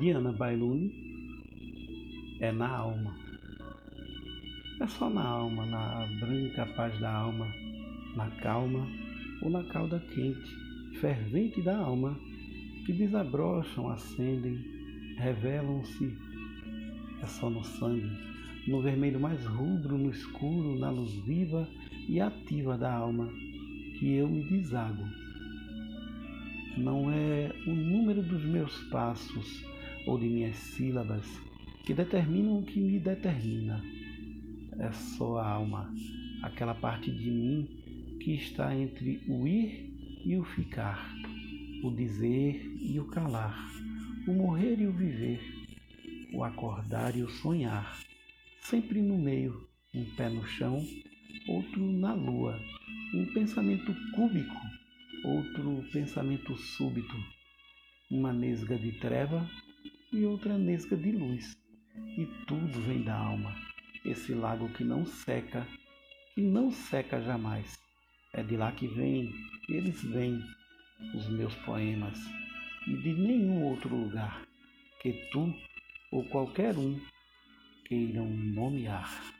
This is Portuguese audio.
Diana Bailuni é na alma. É só na alma, na branca paz da alma, na calma ou na cauda quente, fervente da alma, que desabrocham, acendem, revelam-se. É só no sangue, no vermelho mais rubro, no escuro, na luz viva e ativa da alma, que eu me desago não é o número dos meus passos ou de minhas sílabas que determinam o que me determina. É só a alma, aquela parte de mim que está entre o ir e o ficar, o dizer e o calar, o morrer e o viver, o acordar e o sonhar, sempre no meio, um pé no chão, outro na lua, um pensamento cúbico outro pensamento súbito, uma nesga de treva e outra nesga de luz. E tudo vem da alma, esse lago que não seca, que não seca jamais. É de lá que vem, eles vêm, os meus poemas, e de nenhum outro lugar que tu ou qualquer um queiram nomear.